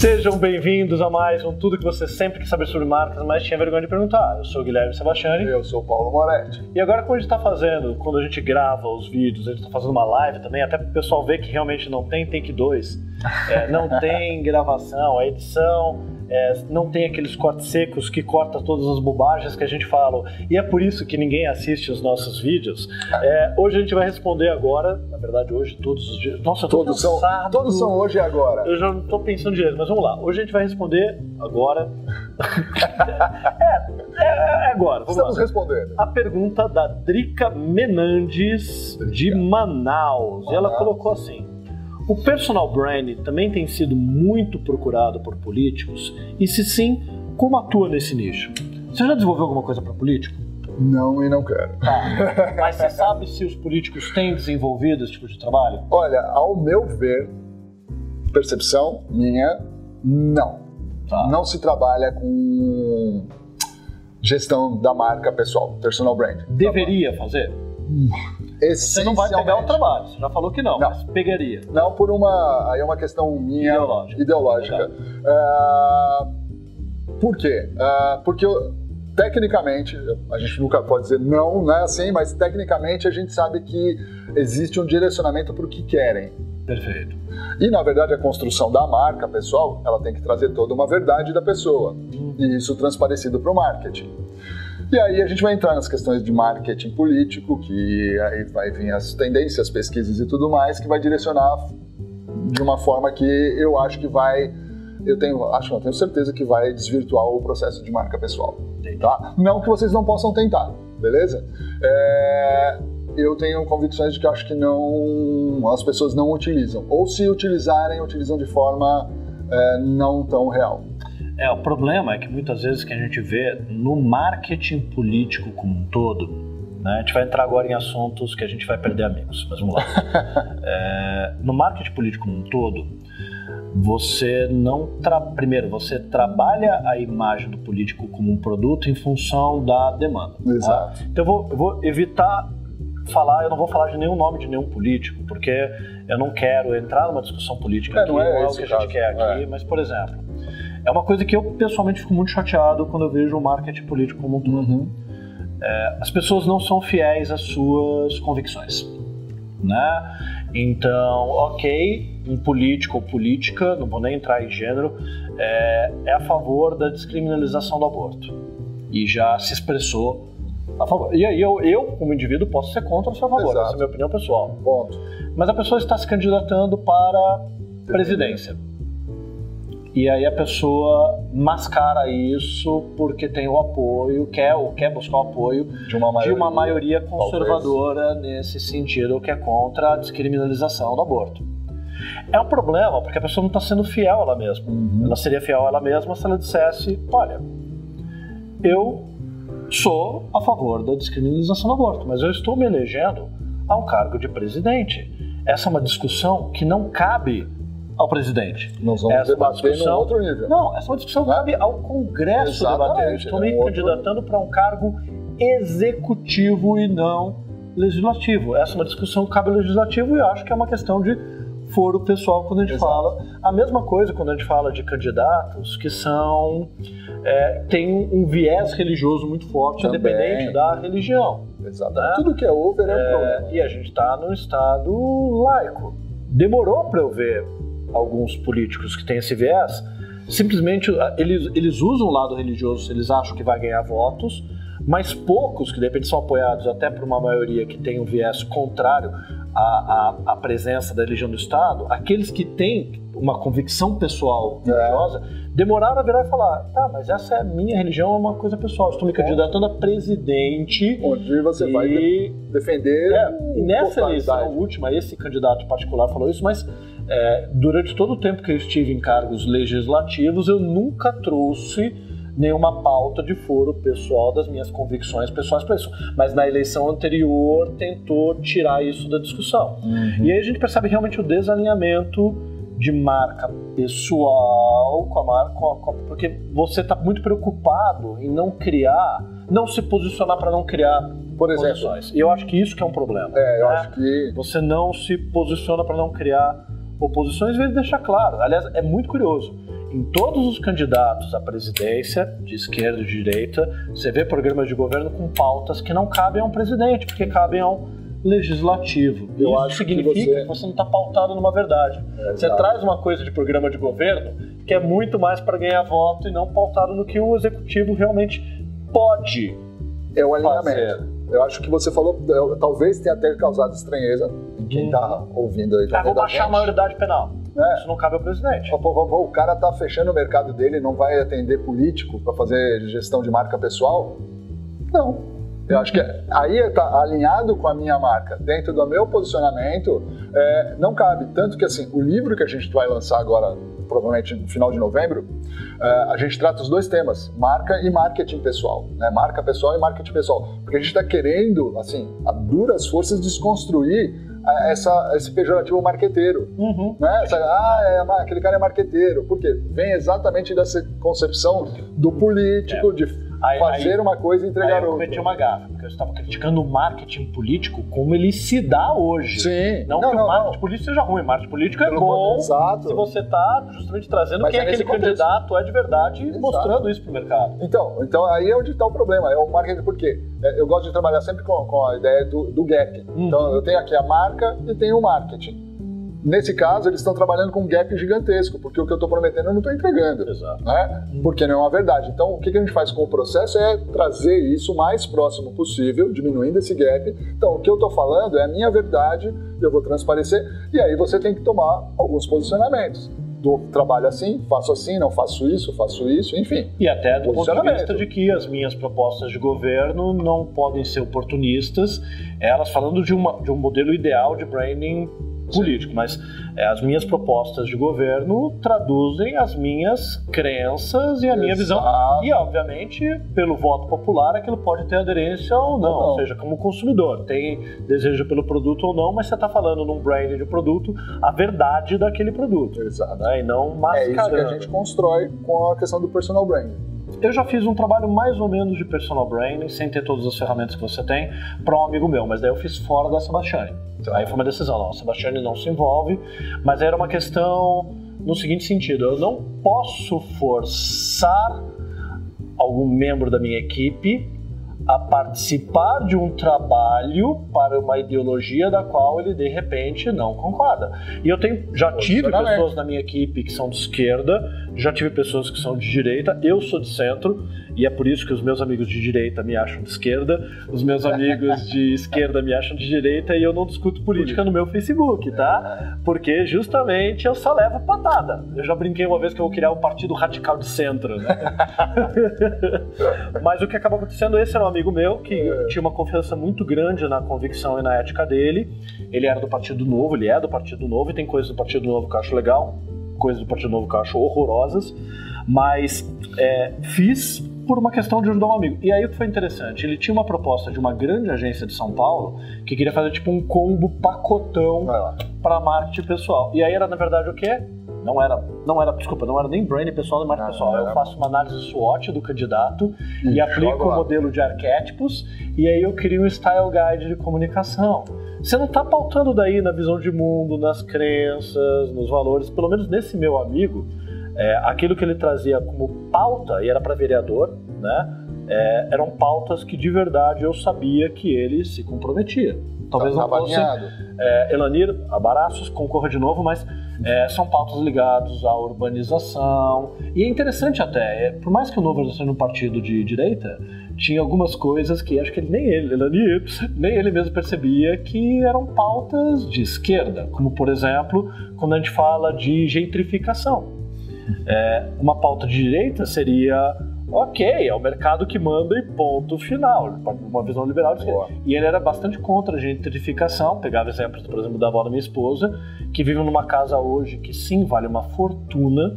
Sejam bem-vindos a mais um Tudo que você sempre quis saber sobre marcas, mas tinha vergonha de perguntar. Eu sou o Guilherme Sebastiani. Eu sou o Paulo Moretti. E agora, como a gente está fazendo, quando a gente grava os vídeos, a gente está fazendo uma live também, até para o pessoal ver que realmente não tem take 2, é, não tem gravação, a edição é, não tem aqueles cortes secos que corta todas as bobagens que a gente fala. E é por isso que ninguém assiste os nossos vídeos. É, hoje a gente vai responder agora, na verdade hoje todos os dias. Nossa, eu tô todos são, todos são hoje e agora. Eu já não estou pensando direito, mas vamos lá. Hoje a gente vai responder agora. é, é, é, agora. Vamos Estamos lá. respondendo. A pergunta da Drica Menandes Drica. de Manaus. Manaus. E ela colocou assim. O personal branding também tem sido muito procurado por políticos e se sim, como atua nesse nicho? Você já desenvolveu alguma coisa para político? Não e não quero. Tá. Mas você sabe se os políticos têm desenvolvido esse tipo de trabalho? Olha, ao meu ver, percepção minha, não. Tá. Não se trabalha com gestão da marca pessoal, personal brand. Deveria fazer? Você não vai pegar o trabalho, você já falou que não, não. mas pegaria. Não, por uma. Aí é uma questão minha. Ideológica. Ideológica. Uh, por quê? Uh, porque eu, tecnicamente, a gente nunca pode dizer não, não é assim, mas tecnicamente a gente sabe que existe um direcionamento para o que querem. Perfeito. E na verdade a construção da marca pessoal, ela tem que trazer toda uma verdade da pessoa. Hum. E isso transparecido para o marketing. E aí a gente vai entrar nas questões de marketing político, que aí vai vir as tendências, pesquisas e tudo mais, que vai direcionar de uma forma que eu acho que vai eu tenho, acho não, tenho certeza que vai desvirtuar o processo de marca pessoal. Tá? Não que vocês não possam tentar, beleza? É, eu tenho convicções de que acho que não, as pessoas não utilizam. Ou se utilizarem, utilizam de forma é, não tão real. É, o problema é que muitas vezes que a gente vê no marketing político como um todo, né, a gente vai entrar agora em assuntos que a gente vai perder amigos, mas vamos lá. é, no marketing político como um todo, você não tra... primeiro você trabalha a imagem do político como um produto em função da demanda. Tá? Exato. Tá? Então eu vou, eu vou evitar falar, eu não vou falar de nenhum nome de nenhum político, porque eu não quero entrar numa discussão política é, aqui, não é, não é o que a gente quer aqui, é. mas por exemplo, é uma coisa que eu pessoalmente fico muito chateado quando eu vejo o marketing político como um todo. Uhum. É, as pessoas não são fiéis às suas convicções, né? Então, ok, um político ou política, não vou nem entrar em gênero, é, é a favor da descriminalização do aborto e já se expressou a favor. E aí eu, eu como indivíduo, posso ser contra ou ser a favor, Exato. essa é a minha opinião pessoal. Ponto. Mas a pessoa está se candidatando para presidência. E aí a pessoa mascara isso porque tem o apoio, quer ou quer buscar o apoio de uma maioria, de uma maioria conservadora talvez. nesse sentido, que é contra a descriminalização do aborto. É um problema porque a pessoa não está sendo fiel a ela mesma. Uhum. Ela seria fiel a ela mesma se ela dissesse: olha, eu sou a favor da descriminalização do aborto, mas eu estou me elegendo a um cargo de presidente. Essa é uma discussão que não cabe ao presidente. Nós vamos essa debater num outro nível. Não, essa é uma discussão que cabe ao Congresso Exatamente, debater. Estou é me é candidatando para um cargo executivo e não legislativo. Essa é uma discussão que cabe ao legislativo e eu acho que é uma questão de foro pessoal quando a gente Exato. fala. A mesma coisa quando a gente fala de candidatos que são. É, tem um viés religioso muito forte, Também. independente da religião. Exato. Né? Tudo que é over é, um é, problema. E a gente está num estado laico. Demorou para eu ver alguns políticos que têm esse viés, simplesmente eles, eles usam o lado religioso eles acham que vai ganhar votos, mas poucos, que de repente são apoiados até por uma maioria que tem um viés contrário à, à, à presença da religião do Estado, aqueles que têm uma convicção pessoal é. religiosa, é. demoraram a virar e falar: tá, mas essa é a minha religião, é uma coisa pessoal. Estou me candidatando a presidente. Onde você e... vai defender. É, e nessa eleição última, esse candidato particular falou isso, mas é, durante todo o tempo que eu estive em cargos legislativos, eu nunca trouxe nenhuma pauta de foro pessoal das minhas convicções pessoais para isso. Mas na eleição anterior tentou tirar isso da discussão. Uhum. E aí a gente percebe realmente o desalinhamento de marca pessoal com a marca, com a, porque você está muito preocupado em não criar, não se posicionar para não criar por exemplo. Posições. E eu acho que isso que é um problema. É, eu né? acho que você não se posiciona para não criar oposições, ele deixa claro. Aliás, é muito curioso. Em todos os candidatos à presidência, de esquerda e de direita, você vê programas de governo com pautas que não cabem a um presidente, porque cabem ao legislativo. Eu Isso acho significa que você... que você, não está pautado numa verdade. É, você traz uma coisa de programa de governo que é muito mais para ganhar voto e não pautado no que o executivo realmente pode. É o alinhamento. Fazer. Eu acho que você falou, talvez tenha até causado estranheza quem está hum. ouvindo aí. Ah, vou baixar a maioridade penal. É. Isso não cabe ao presidente. O, o, o cara tá fechando o mercado dele, não vai atender político para fazer gestão de marca pessoal? Não. Eu acho que aí está alinhado com a minha marca, dentro do meu posicionamento, é, não cabe. Tanto que assim, o livro que a gente vai lançar agora, provavelmente no final de novembro, é, a gente trata os dois temas, marca e marketing pessoal, né? Marca pessoal e marketing pessoal, porque a gente está querendo, assim, a duras forças desconstruir essa, esse pejorativo marqueteiro. Uhum. Né? Essa, ah, é, aquele cara é marqueteiro. Por quê? Vem exatamente dessa concepção do político, é. de Aí, fazer aí, uma coisa e entregar outra. eu cometi uma gafa, porque eu estava criticando o marketing político como ele se dá hoje. Sim. Não, não que não, o marketing não. político seja ruim, o marketing político é bom exato. se você está justamente trazendo Mas quem é aquele candidato é de verdade e mostrando isso para o mercado. Então, então aí é onde está o problema, é o marketing, por quê? É, eu gosto de trabalhar sempre com, com a ideia do, do gap. Hum. Então eu tenho aqui a marca e tenho o marketing. Nesse caso, eles estão trabalhando com um gap gigantesco, porque o que eu estou prometendo eu não estou entregando. Exato. Né? Porque não é uma verdade. Então, o que a gente faz com o processo é trazer isso o mais próximo possível, diminuindo esse gap. Então, o que eu estou falando é a minha verdade, eu vou transparecer, e aí você tem que tomar alguns posicionamentos do trabalho assim, faço assim, não faço isso, faço isso, enfim. E até do ponto de vista de que as minhas propostas de governo não podem ser oportunistas, elas falando de, uma, de um modelo ideal de branding político, mas é, as minhas propostas de governo traduzem as minhas crenças e a minha visão. E, obviamente, pelo voto popular, aquilo pode ter aderência ou não, ou, não. ou seja, como consumidor, tem desejo pelo produto ou não, mas você está falando num brand de produto a verdade daquele produto. Exato. Né? E não mascarando. É isso que a gente constrói com a questão do personal branding. Eu já fiz um trabalho mais ou menos de personal branding, sem ter todas as ferramentas que você tem, para um amigo meu, mas daí eu fiz fora da Sebastiani. Então, aí foi uma decisão, não, a Sebastiani não se envolve, mas era uma questão no seguinte sentido, eu não posso forçar algum membro da minha equipe a participar de um trabalho para uma ideologia da qual ele de repente não concorda. E eu tenho, já tive pessoas na minha equipe que são de esquerda, já tive pessoas que são de direita, eu sou de centro e é por isso que os meus amigos de direita me acham de esquerda, os meus amigos de esquerda me acham de direita e eu não discuto política no meu Facebook, tá? Porque justamente eu só levo patada. Eu já brinquei uma vez que eu vou criar um partido radical de centro, né? Mas o que acabou acontecendo, esse era um amigo meu que é. tinha uma confiança muito grande na convicção e na ética dele. Ele era do Partido Novo, ele é do Partido Novo e tem coisas do Partido Novo que eu acho legal, coisas do Partido Novo que eu acho horrorosas, mas é, fiz por uma questão de ajudar um amigo. E aí o que foi interessante, ele tinha uma proposta de uma grande agência de São Paulo que queria fazer tipo um combo pacotão para marketing pessoal. E aí era na verdade o quê? Não era, não era, desculpa, não era nem brand pessoal nem marketing pessoal. Eu faço uma análise SWOT do candidato e, e aplico o modelo de arquétipos e aí eu crio um style guide de comunicação. Você não está pautando daí na visão de mundo, nas crenças, nos valores, pelo menos nesse meu amigo, é, aquilo que ele trazia como pauta, e era para vereador, né? É, eram pautas que de verdade eu sabia que ele se comprometia. Talvez tá, não fosse é, Elanir, Abaraços, concorra de novo, mas é, são pautas ligadas à urbanização. E é interessante até, é, por mais que o Novo seja um partido de direita, tinha algumas coisas que acho que ele, nem ele, Elanir, nem ele mesmo percebia que eram pautas de esquerda, como por exemplo, quando a gente fala de gentrificação. É, uma pauta de direita seria ok, é o mercado que manda e ponto final. Uma visão liberal de esquerda. E ele era bastante contra a gentrificação. Pegava exemplos, por exemplo, da avó da minha esposa, que vive numa casa hoje que sim vale uma fortuna,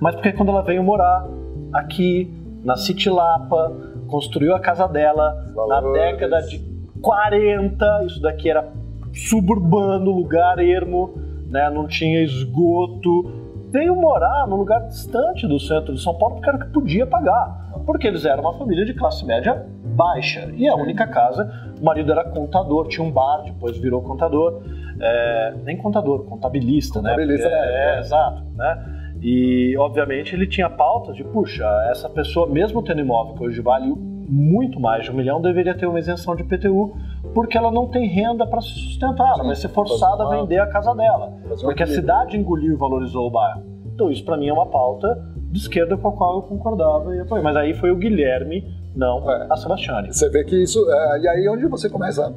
mas porque quando ela veio morar aqui na City Lapa, construiu a casa dela na década de 40, isso daqui era suburbano, lugar ermo, né? não tinha esgoto, veio morar num lugar distante do centro de São Paulo porque era o que podia pagar. Porque eles eram uma família de classe média baixa. E a única casa, o marido era contador, tinha um bar, depois virou contador. é, nem contador, contabilista, contabilista né? Contabilista, é, é, exato, né? E, obviamente, ele tinha pautas de, puxa, essa pessoa, mesmo tendo imóvel que hoje vale muito mais de um milhão, deveria ter uma isenção de PTU, porque ela não tem renda para se sustentar, ela vai ser forçada a vender a casa dela, porque a cidade engoliu e valorizou o bairro. Então, isso para mim é uma pauta de esquerda com a qual eu concordava e apoiei. Mas aí foi o Guilherme, não é. a Sebastiane. Você vê que isso. É, e aí, onde você começa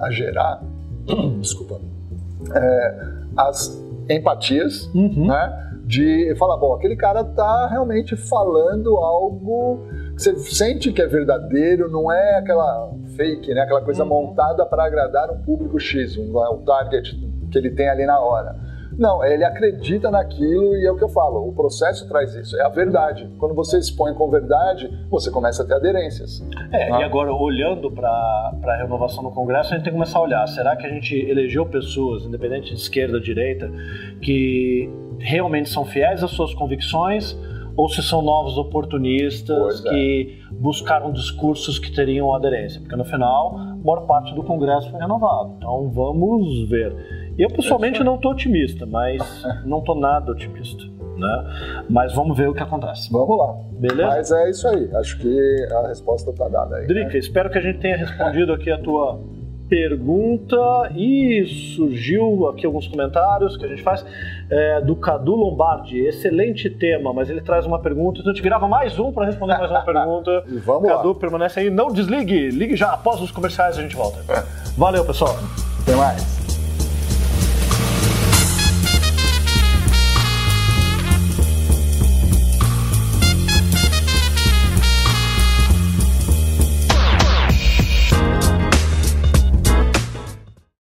a gerar, desculpa, é, as empatias, uhum. né? De falar, bom, aquele cara tá realmente falando algo que você sente que é verdadeiro, não é aquela fake, né? Aquela coisa uhum. montada para agradar um público X, um, um target que ele tem ali na hora. Não, ele acredita naquilo e é o que eu falo, o processo traz isso, é a verdade. Quando você expõe com verdade, você começa a ter aderências. É, e agora olhando para a renovação no Congresso, a gente tem que começar a olhar, será que a gente elegeu pessoas, independente de esquerda ou direita, que realmente são fiéis às suas convicções ou se são novos oportunistas é. que buscaram discursos que teriam aderência? Porque no final, a maior parte do Congresso foi renovado. Então vamos ver. Eu pessoalmente não estou otimista, mas não estou nada otimista. Né? Mas vamos ver o que acontece. Vamos lá. Beleza? Mas é isso aí. Acho que a resposta está dada aí. Drica, né? espero que a gente tenha respondido aqui a tua pergunta e surgiu aqui alguns comentários que a gente faz é, do Cadu Lombardi. Excelente tema, mas ele traz uma pergunta, então a gente grava mais um para responder mais uma pergunta. e vamos Cadu lá. permanece aí, não desligue, ligue já após os comerciais a gente volta. Valeu, pessoal. Até mais.